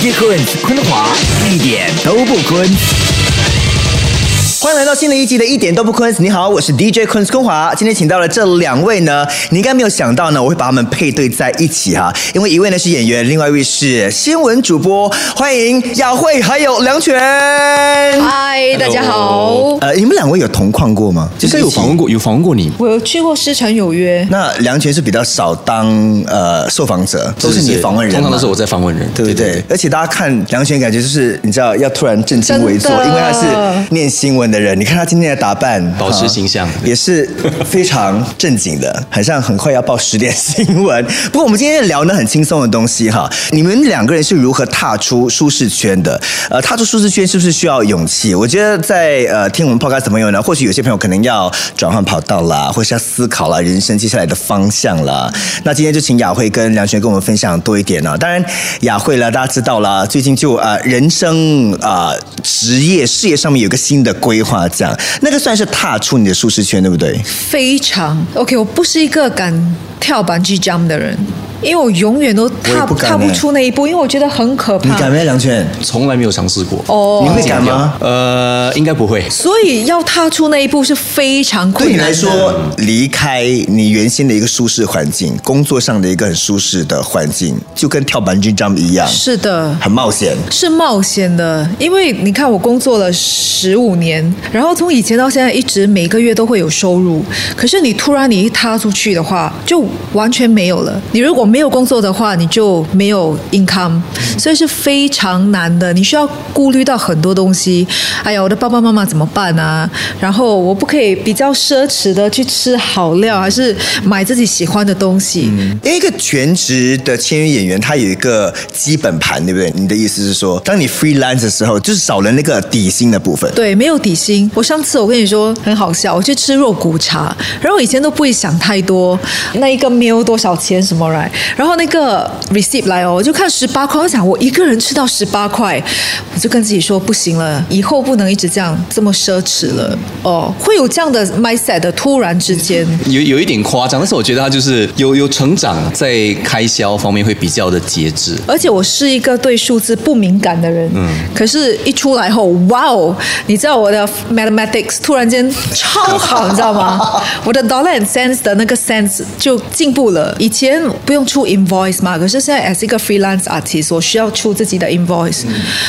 DJ 坤坤华一点都不坤。欢迎来到新的一集的一点都不坤。你好，我是 DJ 坤坤华。今天请到了这两位呢，你应该没有想到呢，我会把他们配对在一起哈。因为一位呢是演员，另外一位是新闻主播。欢迎雅慧还有梁泉。嗨，大家好。呃，你们两位有同框过吗？其实有访问过，有访问过你。我有去过《师承有约》。那梁泉是比较少当呃受访者，都是你访问人，通常都是我在访问人，对不对？而且大家看梁泉，感觉就是你知道要突然震惊猥琐，因为他是念新闻的人。你看他今天的打扮，保持形象也是非常正经的，好像很快要报十点新闻。不过我们今天聊呢很轻松的东西哈，你们两个人是如何踏出舒适圈的？呃，踏出舒适圈是不是需要勇气？我觉得在呃听我们 podcast 的朋友呢，或许有些朋友可能要转换跑道啦，或是要思考啦人生接下来的方向啦。那今天就请雅慧跟梁璇跟我们分享多一点呢。当然，雅慧了，大家知道了，最近就呃人生啊职业事业上面有个新的规划。这样，那个算是踏出你的舒适圈，对不对？非常 OK，我不是一个敢跳板 G jump 的人。因为我永远都踏踏不出那一步，因为我觉得很可怕。你敢没，梁圈？从来没有尝试过。哦，你会敢吗？呃，应该不会。所以要踏出那一步是非常困难。对你来说，离开你原先的一个舒适环境，工作上的一个很舒适的环境，就跟跳板 G jump 一样。是的，很冒险。是冒险的，因为你看，我工作了十五年，然后从以前到现在，一直每个月都会有收入。可是你突然你一踏出去的话，就完全没有了。你如果没有工作的话，你就没有 income，所以是非常难的。你需要顾虑到很多东西。哎呀，我的爸爸妈妈怎么办啊？然后我不可以比较奢侈的去吃好料，还是买自己喜欢的东西？一个全职的签约演员，他有一个基本盘，对不对？你的意思是说，当你 freelance 的时候，就是少了那个底薪的部分。对，没有底薪。我上次我跟你说很好笑，我去吃肉骨茶，然后以前都不会想太多，那一个 meal 多少钱什么来，然后。那个 receipt 来哦，我就看十八块，我想我一个人吃到十八块，我就跟自己说不行了，以后不能一直这样这么奢侈了。哦，会有这样的 mindset 的，突然之间。有有一点夸张，但是我觉得他就是有有成长，在开销方面会比较的节制，而且我是一个对数字不敏感的人，嗯，可是一出来后，哇哦，你知道我的 mathematics 突然间超好，你知道吗？我的 dollar and cents 的那个 sense 就进步了，以前不用出 in invoice 嘛，可是现在 as 一个 freelance artist，我需要出自己的 invoice。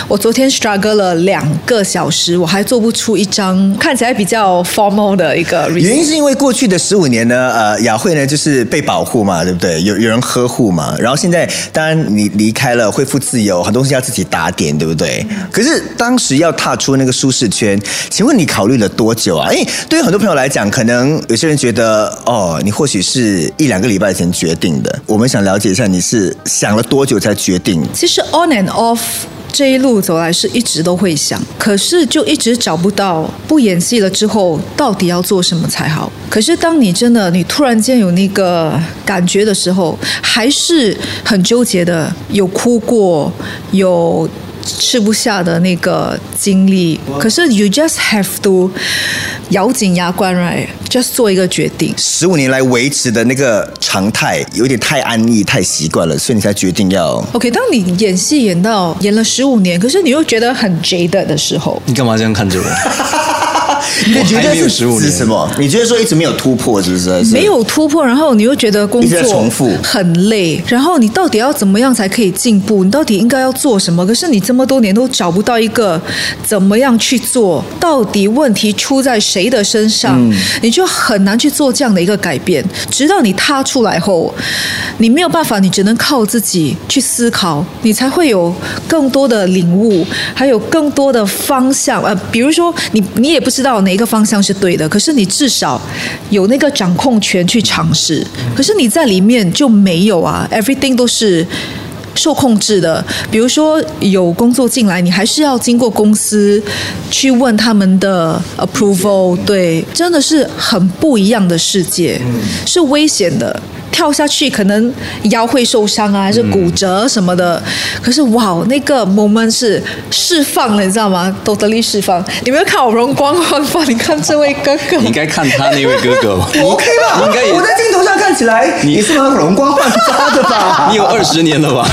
我昨天 struggle 了两个小时，我还做不出一张看起来比较 formal 的一个。原因是因为过去的十五年呢，呃，雅慧呢就是被保护嘛，对不对？有有人呵护嘛。然后现在当然你离开了，恢复自由，很多东西要自己打点，对不对？可是当时要踏出那个舒适圈，请问你考虑了多久啊？因为对于很多朋友来讲，可能有些人觉得哦，你或许是一两个礼拜前决定的。我们想了解。一下，你是想了多久才决定？其实 on and off 这一路走来是一直都会想，可是就一直找不到不演戏了之后到底要做什么才好。可是当你真的你突然间有那个感觉的时候，还是很纠结的，有哭过，有。吃不下的那个经历，可是 you just have to 咬紧牙关，right？just 做一个决定。十五年来维持的那个常态，有点太安逸、太习惯了，所以你才决定要。OK，当你演戏演到演了十五年，可是你又觉得很 jaded 的时候，你干嘛这样看着我？你觉得是指什么？你觉得说一直没有突破，是不是？没有突破，然后你又觉得工作重复很累，然后你到底要怎么样才可以进步？你到底应该要做什么？可是你这么多年都找不到一个怎么样去做？到底问题出在谁的身上？你就很难去做这样的一个改变。直到你踏出来后，你没有办法，你只能靠自己去思考，你才会有更多的领悟，还有更多的方向。呃，比如说你，你也不知道。到哪个方向是对的？可是你至少有那个掌控权去尝试。可是你在里面就没有啊，everything 都是受控制的。比如说有工作进来，你还是要经过公司去问他们的 approval。对，真的是很不一样的世界，是危险的。跳下去可能腰会受伤啊，还是骨折什么的。可是哇，那个 moment 是释放了，你知道吗？都得力释放。你没有看我容光焕发？你看这位哥哥，你应该看他那位哥哥吧。OK 吧？应该我在镜头上看起来，你是蛮容光焕发的吧？你有二十年了吧？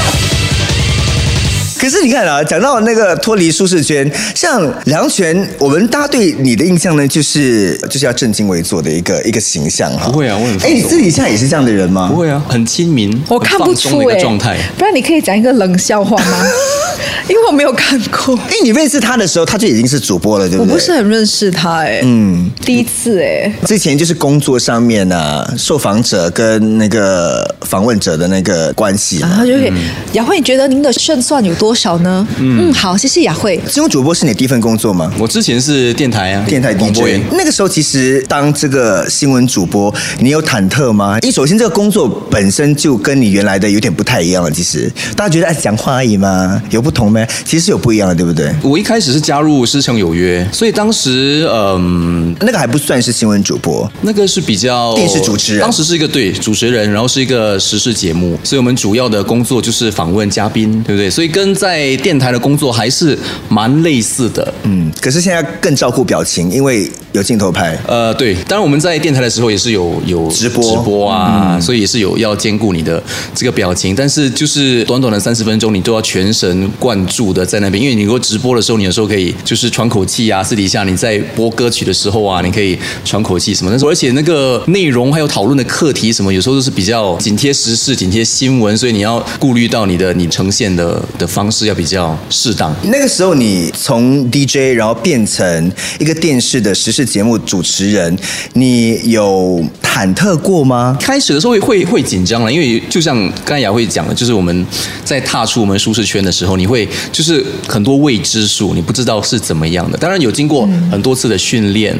可可是你看啊，讲到那个脱离舒适圈，像梁权，我们大家对你的印象呢，就是就是要正襟危坐的一个一个形象哈。不会啊我很哎，你松私底下也是这样的人吗？不会啊，很亲民，我看不出哎、的状态。不然你可以讲一个冷笑话吗？因为我没有看过，哎，你认识他的时候，他就已经是主播了，对不对？我不是很认识他哎、嗯，第一次哎、之前就是工作上面啊，受访者跟那个访问者的那个关系嘛。然后就可以，雅慧，你觉得您的胜算有多少呢？嗯，好，谢谢雅慧。新闻主播是你第一份工作吗？我之前是电台啊，电台广播 DJ 员。那个时候，其实当这个新闻主播，你有忐忑吗？因为首先这个工作本身就跟你原来的有点不太一样了。其实大家觉得哎，讲话而已吗？有不同吗？其实有不一样的，对不对？我一开始是加入师承有约，所以当时嗯，那个还不算是新闻主播，那个是比较电视主持人当时是一个对主持人，然后是一个时事节目，所以我们主要的工作就是访问嘉宾，对不对？所以跟在电台的工作还是蛮类似的。嗯，可是现在更照顾表情，因为有镜头拍。呃，对，当然我们在电台的时候也是有有直播直播啊，所以也是有要兼顾你的这个表情，但是就是短短的三十分钟，你都要全神贯注的在那边，因为你如果直播的时候，你有时候可以就是喘口气啊，私底下你在播歌曲的时候啊，你可以喘口气什么，但是而且那个内容还有讨论的课题什么，有时候都是比较紧贴时事、紧贴新闻，所以你要顾虑到你的你呈现的的方式要比较适当。那个时候你从 DJ 然后变成一个电视的时事节目主持人，你有忐忑过吗？开始的时候会会会紧张了，因为就像刚才雅慧讲的，就是我们在踏出我们舒适圈的时候，你会就是很多未知数，你不知道是怎么样的。当然有经过很多次的训练、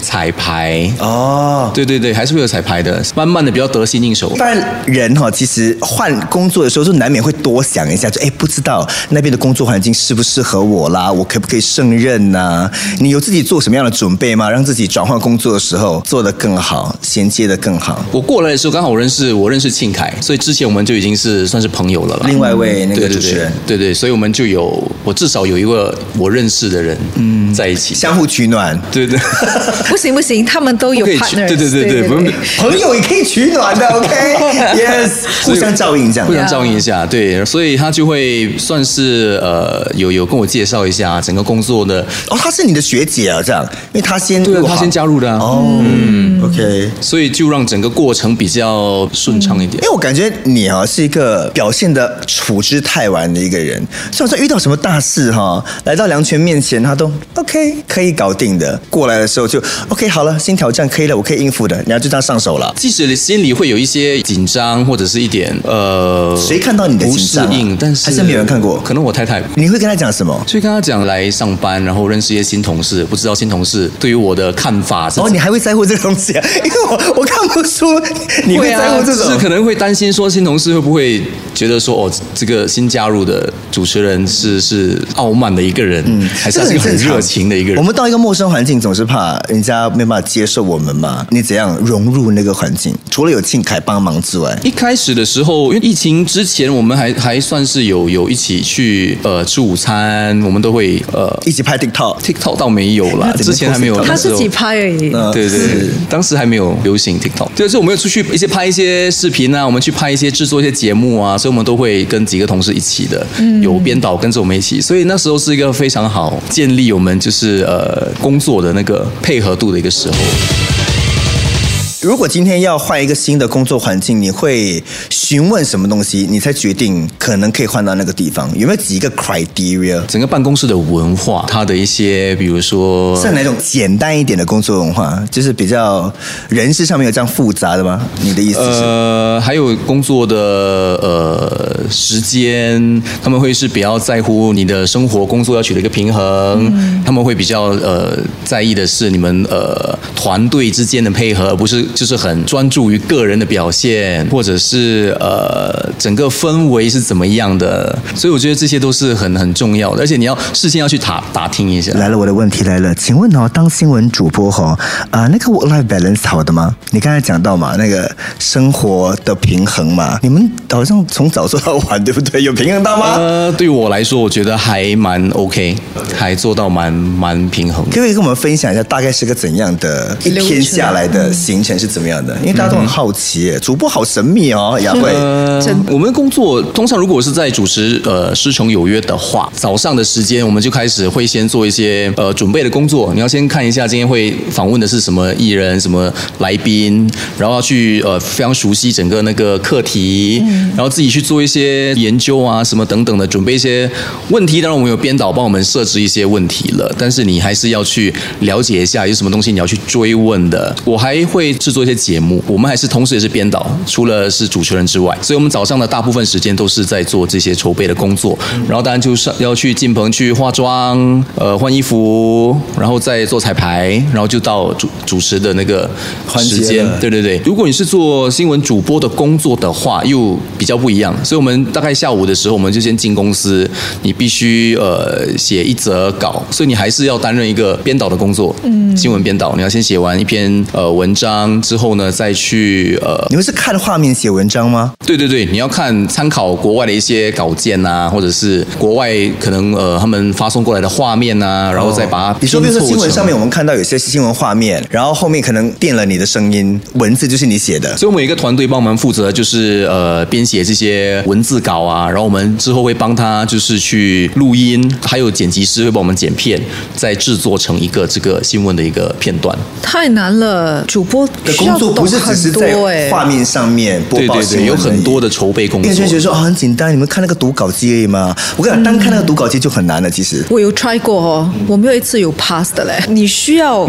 彩排，哦，对对对，还是会有彩排的，慢慢的比较得心应手当然人哈，其实换工作的时候，就难免会多想一下，就哎，不知道那边的工作环境适不适合我啦，我可不可以胜任呐、你有自己做什么样的准备吗？让自己转换工作的时候做得更好，衔接得更好。我过来的时候刚好我认识我认识庆凯，所以之前我们就已经是算是朋友了啦。另外一位那个主持人，对对对，所以我们就有我至少有一个我认识的人嗯。在一起。相互取暖，对对，不行不行，他们都有不可以去 partner，对对对对，不用。朋友也可以取暖的，OK？Yes，互相照应这样。互。相照应一下，对，所以他就会算是呃有有跟我介绍一下整个工作的，哦，他是你的学姐啊，这样，因为他先对他先加入的啊，哦，嗯，OK。所以就让整个过程比较顺畅一点。因。为我感觉你啊是一个表现的处之泰然的一个人，就好像遇到什么大事哈，来到梁权面前，他都 OK 可以搞定的。过来的时候就 OK 好了，新挑战可以了，我可以应付的，然后就这样上手了。即使你心里会有一些紧张，或者是一点呃，谁看到你的不紧张啊适应，但是还是没有人看过可能我太太你会跟他讲什么？就跟他讲来上班，然后认识一些新同事，不知道新同事对于我的看法是哦，你还会在乎这个东西啊？因为我我看不出你会在乎这种。就是可能会担心说新同事会不会觉得说哦，这个新加入的主持人是是傲慢的一个人，嗯，还是一个很热情的一个人我？们到一个陌生环境，总是怕人家没办法接受我们嘛。你怎样融入那个环境？除了有庆凯帮忙之外，一开始的时候，因为疫情之前，我们还还算是有有一起去呃吃午餐，我们都会呃一起拍 TikTok。TikTok 倒没有啦，之前还没有他自己拍而已。嗯对对对，当时还没有流行 TikTok，就是我们有出去一些拍一些视频啊，我们去拍一些制作一些节目啊，所以我们都会跟几个同事一起的，有编导跟着我们一起，所以那时候是一个非常好建立我们就是呃工作的那个配合度的一个时候。如果今天要换一个新的工作环境，你会询问什么东西，你才决定可能可以换到那个地方？有没有几个 criteria？整个办公室的文化，它的一些比如说是哪种简单一点的工作文化？就是比较人事上面有这样复杂的吗？你的意思是？呃，还有工作的呃时间，他们会是比较在乎你的生活工作要取得一个平衡，他们会比较呃在意的是你们呃团队之间的配合，而不是就是很专注于个人的表现，或者是呃整个氛围是怎么样的。所以我觉得这些都是很很重要的，而且你要事先要去打打听一下。来了，我的问题来了，请问哦，当新闻主播哈、啊、那个 work life balance 好的吗？你刚才讲到嘛，那个生活的平衡嘛，你们好像从早做到晚，对不对？有平衡到吗？呃，对我来说，我觉得还蛮 OK，还做到蛮蛮平衡。可不可以跟我们分享一下，大概是个怎样的一天下来的行程？是怎么样的？因为大家都很好奇耶，主播好神秘哦，雅慧。我们工作通常如果是在主持呃师承有约的话，早上的时间我们就开始会先做一些呃准备的工作。你要先看一下今天会访问的是什么艺人、什么来宾，然后要去呃非常熟悉整个那个课题，然后自己去做一些研究啊什么等等的，准备一些问题。当然我们有编导帮我们设置一些问题了，但是你还是要去了解一下有什么东西你要去追问的。我还会制作一些节目，我们还是同时也是编导，除了是主持人之外，所以我们早上的大部分时间都是在做这些筹备的工作。然后当然就是要去进棚去化妆，呃换衣服，然后再做彩排，然后就到主主持的那个时间。对对对，如果你是做新闻主播的工作的话，又比较不一样。所以我们大概下午的时候，我们就先进公司，你必须呃写一则稿，所以你还是要担任一个编导的工作，嗯，新闻编导，你要先写完一篇呃文章之后呢，再去呃你们是看画面写文章吗？对对对，你要看参考国外的一些稿件啊，或者是国外可能呃他们发送过来的画面啊，然后再把它你说，比如说新闻上面，我们看到有些新闻画面，然后后面可能垫了你的声音，文字就是你写的。所以我们有一个团队帮我们负责，就是呃编写这些文字稿啊，然后我们之后会帮他就是去录音，还有剪辑师会帮我们剪片，再制作成一个这个新闻的一个片段。太难了，主播的工作不是只是很多哎在画面上面播对对对，报新闻有很多的。筹备工因为就觉得作。说哦很简单，你们看那个读稿机而已嘛。我跟你讲，单看那个读稿机就很难了，其实。我有 try 过哦，我没有一次有 pass 的嘞。你需要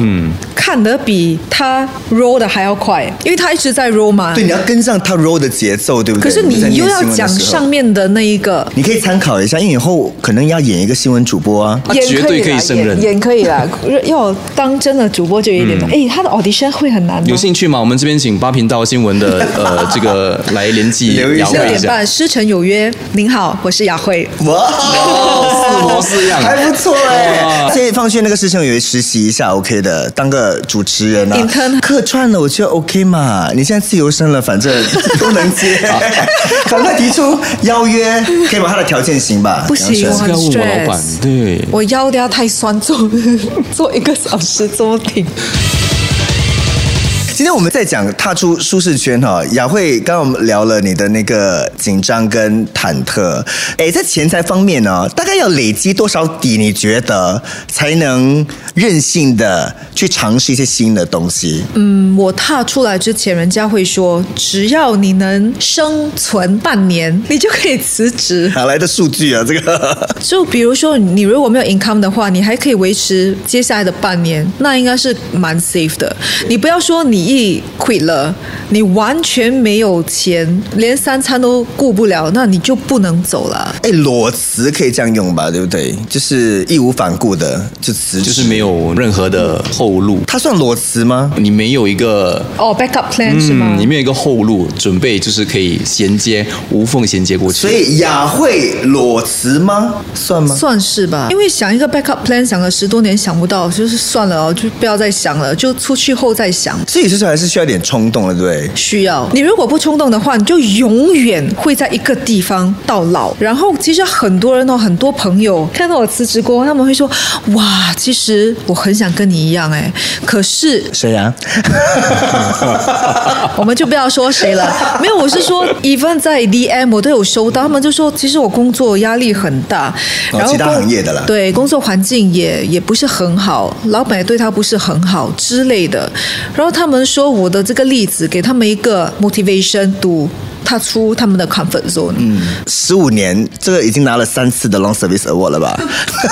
看得比他 roll 的还要快，因为他一直在 roll 嘛。对，你要跟上他 roll 的节奏，对不对？可是你又要讲上面的那一个，你可以参考一下，因为以后可能要演一个新闻主播啊。他演绝对可以胜任演演可以啦。要当真的主播就有一点难。哎、他的 audition 会很难？兴趣吗？我们这边请八频道新闻的呃 这个来联系雅慧一下。六点半，师承有约。您好，我是雅慧。哇，四模四样还不错哎。所以放学那个师承有约实习一下 OK 的，当个主持人啊 Intern 客串了我觉得 OK 嘛。你现在自由身了，反正都能接，赶快提出邀约，可以把他的条件行吧？不行我这个要问我老板，对。我腰都要太酸，坐坐 一个小时坐挺。今天我们在讲踏出舒适圈哈，雅慧刚刚我们聊了你的那个紧张跟忐忑，哎，在钱财方面呢，大概要累积多少底？你觉得才能任性的去尝试一些新的东西？嗯，我踏出来之前，人家会说，只要你能生存半年，你就可以辞职。哪来的数据啊？这个 就比如说，你如果没有 income 的话，你还可以维持接下来的半年，那应该是蛮 safe 的。你不要说你一 quit 了，你完全没有钱，连三餐都顾不了，那你就不能走了。哎，裸辞可以这样用吧？对不对？就是义无反顾的就辞职，就是没有任何的后路，他算裸辞吗？你没有一个哦、b a c k up plan 是吗？嗯，你没有一个后路，准备就是可以衔接无缝衔接过去。所以雅慧裸辞吗？算吗？算是吧，因为想一个 backup plan 想了十多年想不到，就是算了哦，就不要再想了，就出去后再想。所以就是还是需要一点冲动的，对不对？需要你如果不冲动的话，你就永远会在一个地方到老。然后其实很多人哦，很多朋友看到我辞职过后，他们会说：“哇，其实我很想跟你一样哎，可是谁呀、我们就不要说谁了。没有，我是说，even 在 DM 我都有收到，他们就说，其实我工作压力很大，然后哦其他工行业的啦对，工作环境也也不是很好，老板也对他不是很好之类的。然后他们说我的这个例子给他们一个 motivation to 踏出他们的 comfort zone。嗯，十五年，这个已经拿了三次的 Long Service Award 了吧？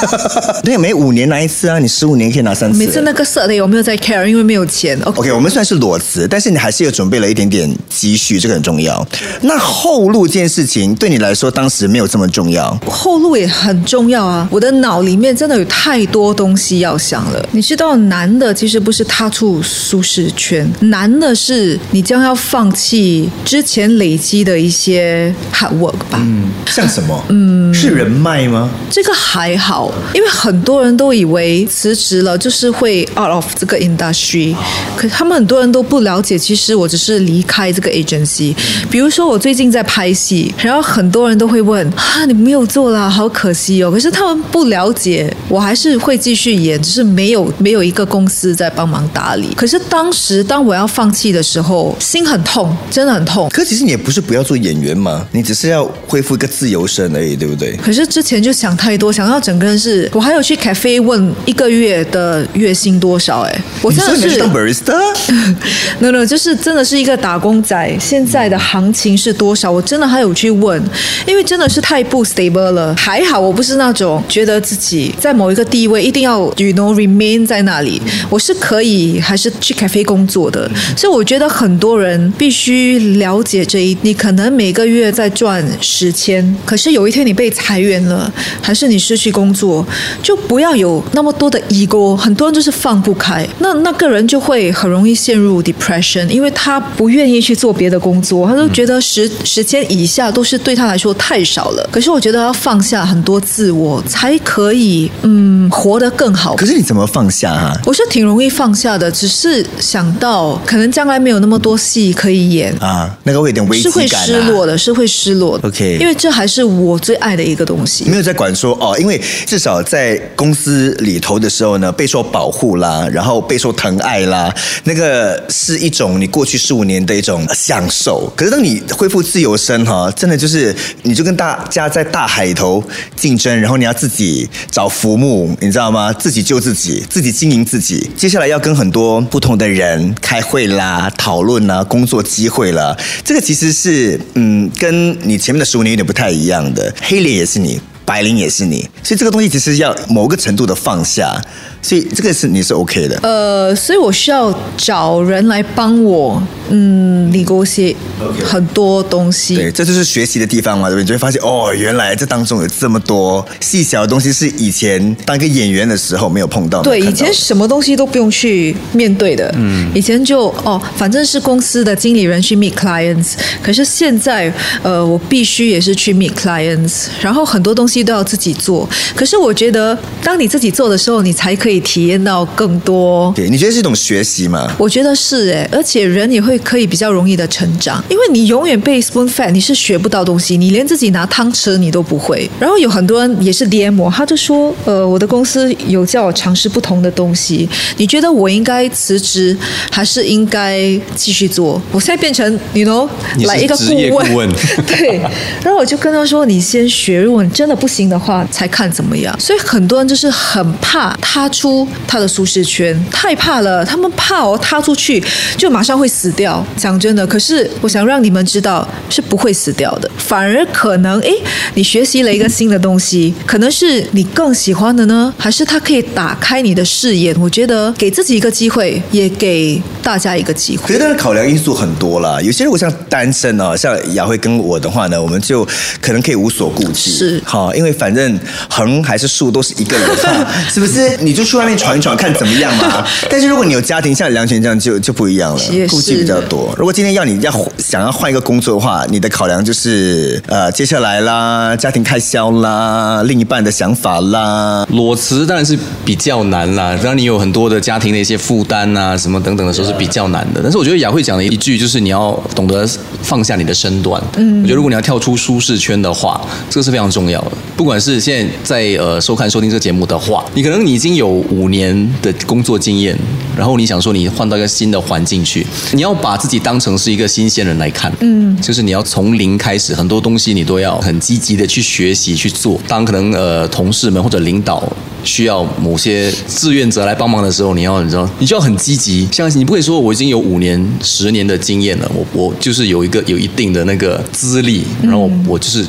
对，每五年拿一次啊，你十五年可以拿三次。每次那个色的有没有在 care？因为没有钱。OK。OK，我们算是裸辞，但是你还是有准备了一点点积蓄，这个很重要。那后路这件事情对你来说，当时没有这么重要。后路也很重要啊！我的脑里面真的有太多东西要想了。你知道，难的其实不是踏出舒适圈，难的是你将要放弃之前累积的一些 hard work 吧。嗯像什么？嗯，是人脉吗？这个还好，因为很多人都以为辞职了就是会 out of 这个 industry，可他们很多人都不了解，其实我只是离开这个 agency。比如说我最近在拍戏，然后很多人都会问啊，你没有做啦，好可惜哦。可是他们不了解，我还是会继续演，只是没有没有一个公司在帮忙打理。可是当时当我要放弃的时候，心很痛，真的很痛。可其实你也不是不要做演员吗，你只是要恢复一个自由身而已，对不对？可是之前就想太多，想到整个人是，我还有去 cafe 问一个月的月薪多少、哎，我真的是当 barista？no no，就是真的是一个打工仔，现在的行情是多少？我真的还有去问，因为真的是太不 stable 了。还好我不是那种觉得自己在某一个地位一定要 you know remain 在那里，我是可以还是去 cafe 工作的。所以我觉得很多人必须了解这一，你可能每个月在赚十千，可是有一天你被裁员了，还是你失去工作，就不要有那么多的 ego，很多人就是放不开，那那个人就会很容易陷入 depression，因为他不愿意去做别的工作，他都觉得十十千以下都是对他来说太少了。可是我觉得要放下很多自我，才可以嗯活得更好。可是你怎么放下啊、我是挺容易放下的，只是想到可能将来没有那么多戏可以演，啊？那个会有点危机是会失落的，是会失落的。OK 因为这还是我最爱的一个东西。没有在管说哦，因为至少在公司里头的时候呢，备受保护啦，然后备受疼爱啦，那个是一种你过去十五年的一种享受。可是当你恢复自由身哈，真的就是你就跟大家在大海里头竞争，然后你要自己找浮木，你知道吗？自己救自己，自己经营自己。接下来要跟很多不同的人开会啦、讨论啦、工作机会啦，这个其实是嗯，跟你前面的十五年有点不太一样的。黑脸也是你。白领也是你，所以这个东西其实要某个程度的放下，所以这个是你是 OK 的。呃，所以我需要找人来帮我，嗯，negotiate 很多东西。对，这就是学习的地方嘛，对不对？你就会发现哦，原来这当中有这么多细小的东西，是以前当一个演员的时候没有碰到。对，以前什么东西都不用去面对的。嗯，以前就哦，反正是公司的经理人去 meet clients，可是现在呃，我必须也是去 meet clients，然后很多东西都要自己做。可是我觉得，当你自己做的时候，你才可以体验到更多。对，你觉得是一种学习吗？我觉得是哎，而且人也会可以比较容易的成长，因为你永远被 spoon fed，你是学不到东西，你连自己拿汤匙你都不会。然后有很多人也是 DM 他就说，呃，我的公司有叫我尝试不同的东西，你觉得我应该辞职还是应该继续做？我现在变成 you know 来一个顾问，顾问 对。然后我就跟他说，你先学，如果你真的不行的话，才看怎么样。所以很多人就是很怕踏出他的舒适圈，太怕了，他们怕哦，踏出去就马上会死掉。讲真的，可是我想让你们知道，是不会死掉的，反而可能诶，你学习了一个新的东西，可能是你更喜欢的呢，还是它可以打开你的视野？我觉得给自己一个机会，也给大家一个机会。可是当然考量因素很多啦，有些如果像单身啊，像雅慧跟我的话呢，我们就可能可以无所顾忌，是好，因为反正横还是竖都是一个人嘛，是不是？你就去外面闯一闯，看怎么样嘛。但是如果你有家庭，像梁权这样就就不一样了顾忌比较多。如果今天要你要想要换一个工作的话，你的考量就是呃接下来啦，家庭开销啦，另一半的想法啦，裸辞当然是比较难啦，当你有很多的家庭的一些负担啊，什么等等的时候是比较难的。但是我觉得雅慧讲的一句就是你要懂得放下你的身段。嗯，我觉得如果你要跳出舒适圈的话，这个是非常重要的。不管是现在在呃收看收听这个节目的话，你可能你已经有五年的工作经验，然后你想说你换到一个新的环境去，你要把自己当成是一个新鲜人来看。嗯，就是你要从零开始，很多东西你都要很积极的去学习去做。当可能呃同事们或者领导需要某些志愿者来帮忙的时候，你要你知道，你就要很积极。像你不可以说我已经有五年、十年的经验了，我我就是有一个有一定的那个资历，然后我就是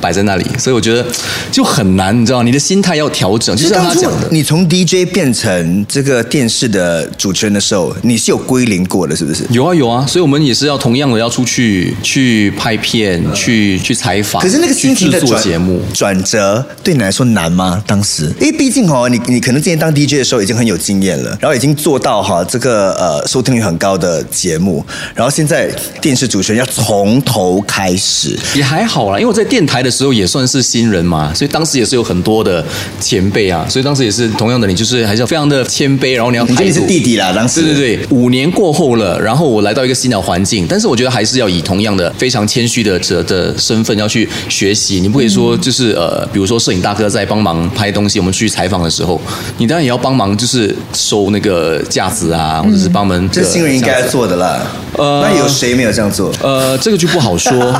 摆在那里，所以我觉得就很难，你知道，你的心态要调整，就像他讲的。你从 DJ 变成这个电视的主持人的时候，你是有归零过的，是不是？有啊有啊，所以我们也是要同样的要出去去拍片，去去采访，可是那个心情的转节目，转折对你来说难吗？当时，因为毕竟哦，你你可能之前当 DJ 的时候已经很有经验了，然后已经做到哈这个呃收听率很高的节目，然后现在电视主持人要从头开始，也还好啦，因为我在电台的时候也算是新人嘛，所以当时也是有很多的前辈啊，所以当时也是同样的，你就是还是要非常的谦卑，然后你要你这里是弟弟啦，当时。对对对，五年过后了，然后我来到一个新的环境，但是我觉得还是要以同样的非常谦虚的的的身份要去学习。你不可以说就是呃，比如说摄影大哥在帮忙拍东西，我们去采访的时候，你当然也要帮忙，就是收那个架子啊，或者是帮忙、这新人应该做的啦。呃那有谁没有这样做？呃，这个就不好说。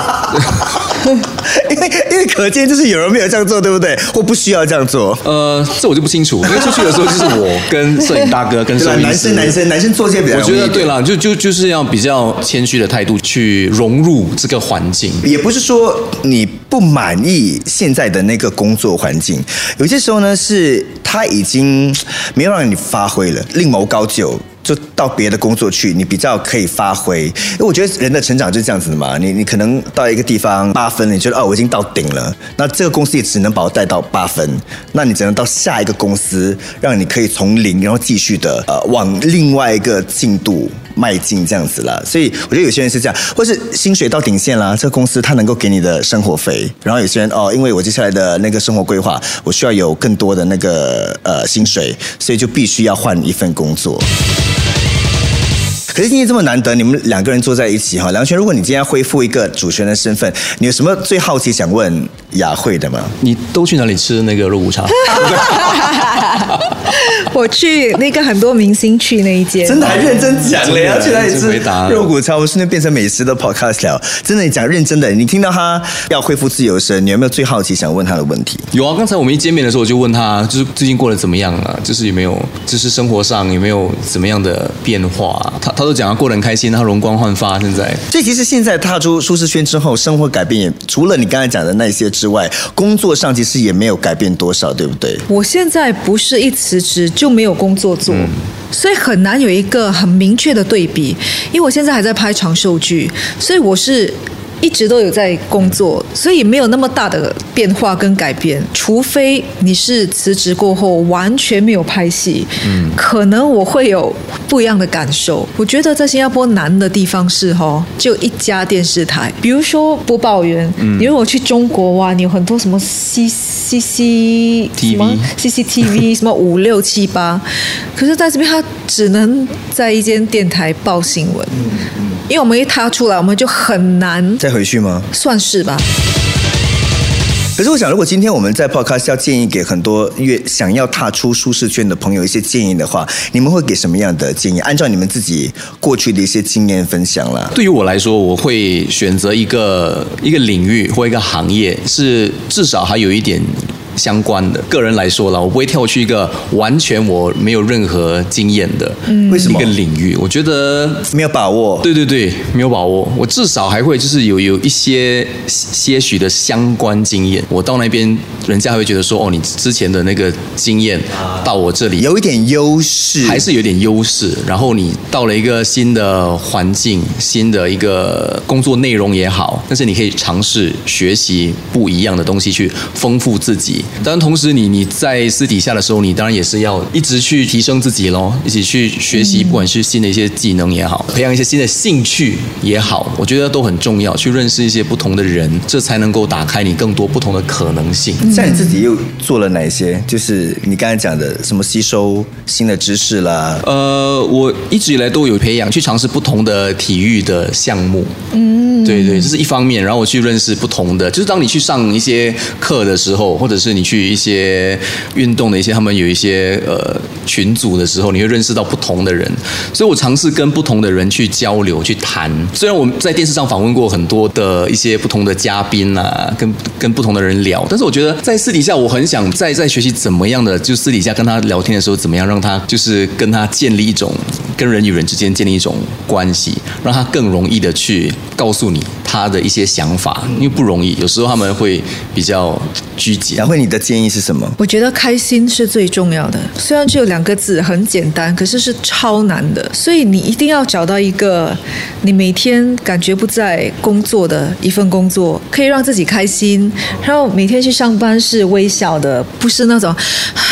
因为因为可见就是有人没有这样做，对不对？或不需要这样做。呃，这我就不清楚，因为出去的时候就是我跟摄影大哥跟？摄影师男生男生男生做这些比较我觉得对了，就就就是要比较谦虚的态度去融入这个环境。也不是说你不满意现在的那个工作环境，有些时候呢是他已经没有让你发挥了，另谋高就。就到别的工作去，你比较可以发挥。因为我觉得人的成长就是这样子的嘛。你你可能到一个地方八分，你觉得哦我已经到顶了，那这个公司也只能把我带到八分，那你只能到下一个公司，让你可以从零然后继续的呃往另外一个进度迈进这样子啦。所以我觉得有些人是这样，或是薪水到顶线啦，这个公司它能够给你的生活费，然后有些人哦，因为我接下来的那个生活规划，我需要有更多的那个呃薪水，所以就必须要换一份工作。可是今天这么难得，你们两个人坐在一起哈，梁轩，如果你今天要恢复一个主持人的身份，你有什么最好奇想问雅慧的吗？你都去哪里吃那个肉骨茶？我去那个很多明星去那一间，真的还认真讲了，真的要去哪里吃肉骨茶？我们瞬间变成美食的 podcast 了。真的，你讲认真的，你听到他要恢复自由身，你有没有最好奇想问他的问题？有啊，刚才我们一见面的时候，我就问他，就是最近过得怎么样啊？就是有没有，就是生活上有没有怎么样的变化、啊？他他都讲他过得很开心，他容光焕发，现在。所以其实现在踏出舒适圈之后，生活改变也除了你刚才讲的那些之外，工作上其实也没有改变多少，对不对？我现在不是一辞职就没有工作做，所以很难有一个很明确的对比。因为我现在还在拍长寿剧，所以我是。一直都有在工作，所以没有那么大的变化跟改变。除非你是辞职过后完全没有拍戏，嗯，可能我会有不一样的感受。我觉得在新加坡难的地方是哈，就一家电视台，比如说播报员，你如果去中国哇，你有很多什么 C C C 什么 CCTV 什么五六七八，可是在这边他只能在一间电台报新闻，因为我们一踏出来，我们就很难再回去吗？算是吧。可是我想，如果今天我们在 podcast 要建议给很多越想要踏出舒适圈的朋友一些建议的话，你们会给什么样的建议？按照你们自己过去的一些经验分享啦。对于我来说，我会选择一个一个领域或一个行业，是至少还有一点相关的。个人来说了，我不会跳去一个完全我没有任何经验的为什么一个领域。我觉得没有把握？对对对，没有把握。我至少还会就是有有一些些许的相关经验。我到那边，人家还会觉得说，哦，你之前的那个经验到我这里有一点优势，还是有点优势。然后你到了一个新的环境，新的一个工作内容也好，但是你可以尝试学习不一样的东西，去丰富自己。当然，同时你你在私底下的时候，你当然也是要一直去提升自己咯，一起去学习，不管是新的一些技能也好，培养一些新的兴趣也好，我觉得都很重要。去认识一些不同的人，这才能够打开你更多不同的可能性。像你自己又做了哪些？就是你刚才讲的什么吸收新的知识啦，呃，我一直以来都有培养，去尝试不同的体育的项目。嗯，对对，这是一方面。然后我去认识不同的，就是当你去上一些课的时候，或者是你去一些运动的一些，他们有一些呃群组的时候，你会认识到不同的人。所以我尝试跟不同的人去交流、去谈。虽然我在电视上访问过很多的一些不同的嘉宾啊，跟跟不同的人聊，但是我觉得在私底下，我很想在在学习怎么样的，就私底下跟他聊天的时候，怎么样让他就是跟他建立一种跟人与人之间建立一种关系，让他更容易的去告诉你他的一些想法，因为不容易，有时候他们会比较拘谨。雅慧，你的建议是什么？我觉得开心是最重要的，虽然只有两个字，很简单，可是是超难的。所以你一定要找到一个你每天感觉不在工作的一份工作，可以让自己开心，然后每天去上班是微笑的，不是那种。唉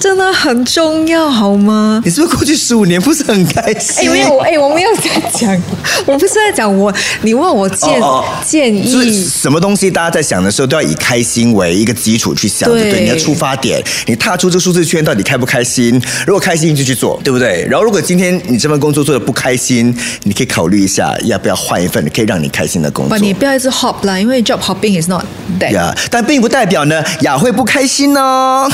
真的很重要，好吗？你是不是过去十五年不是很开心？哎，没有，哎，我没有在讲，我不是在讲我，你问我建哦哦建就是议。什么东西，大家在想的时候都要以开心为一个基础去想，对对不对？你的出发点，你踏出这舒适圈到底开不开心？如果开心就去做，对不对？然后如果今天你这份工作做的不开心，你可以考虑一下要不要换一份可以让你开心的工不，作。你不要一直 hop 啦，因为 job hopping is not that。呀但并不代表呢雅慧不开心哦。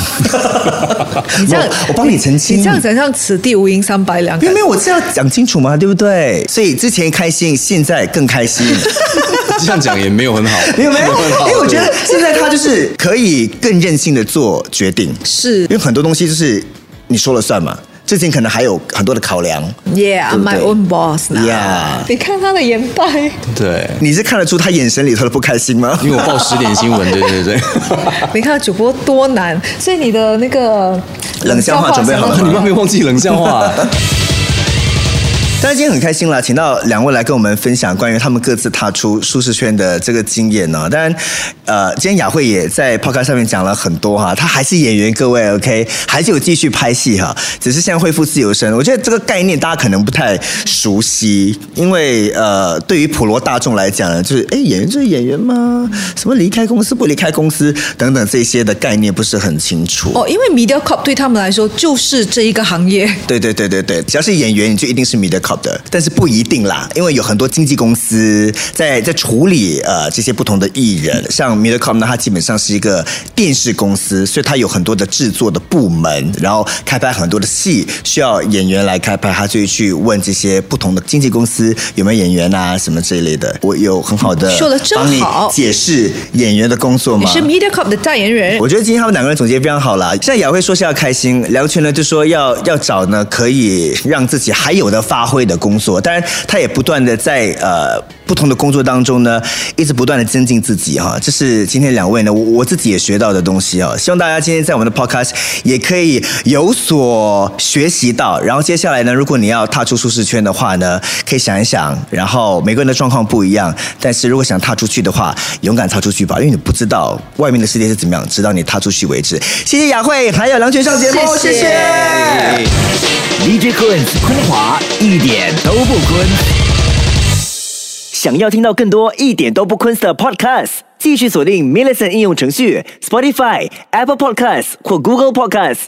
你这样我我帮你澄清。你这样讲像此地无银三百两。没有没有，我是要讲清楚嘛，对不对？所以之前开心，现在更开心。这样讲也没有很好，没有没有，因为我觉得现在他就是可以更任性的做决定，是因为很多东西就是你说了算嘛。之前可能还有很多的考量，Yeah, I'm my own boss 呢 Yeah 你看他的眼袋，对，你是看得出他眼神里头的不开心吗？因为我报十点新闻，对对对。你看主播多难，所以你的那个冷笑话准备好了吗 你们没忘记冷笑话？但是今天很开心啦，请到两位来跟我们分享关于他们各自踏出舒适圈的这个经验呢。当然，呃，今天雅慧也在 podcast 上面讲了很多哈，她还是演员，各位 OK，还是有继续拍戏哈，只是现在恢复自由身。我觉得这个概念大家可能不太熟悉，因为呃，对于普罗大众来讲呢，就是哎，演员就是演员吗？什么离开公司不离开公司等等这些的概念不是很清楚。哦，因为 media corp 对他们来说就是这一个行业。对对对对对，只要是演员，你就一定是 MediaCorp 的，但是不一定啦，因为有很多经纪公司在在处理呃这些不同的艺人，像 MediaCorp 呢，它基本上是一个电视公司，所以它有很多的制作的部门，然后开拍很多的戏需要演员来开拍，他就会去问这些不同的经纪公司有没有演员啊什么这一类的。我有很好的说得真好解释演员的工作吗？你是 media corp 的代言人，我觉得今天他们两个人总结非常好啦。现在雅慧说是要开心，梁权呢就说要要找呢可以让自己还有的发挥的工作。当然，他也不断的在呃不同的工作当中呢，一直不断的增进自己哈。这是今天两位呢我我自己也学到的东西啊。希望大家今天在我们的 podcast 也可以有所学习到。然后接下来呢，如果你要踏出舒适圈的话呢，可以想一想。然后每个人的状况不一样，但是如果想踏出去的话，勇敢踏出去吧，因为你不知道外面的世界是怎么样，直到你踏出去为止。谢谢雅慧，还有梁泉上节目，谢谢谢 DJ Coins 昆华一点都不昆。想要听到更多一点都不困的 Podcast，继续锁定 m i l l i c e n t 应用程序、Spotify、Apple Podcasts 或 Google Podcasts。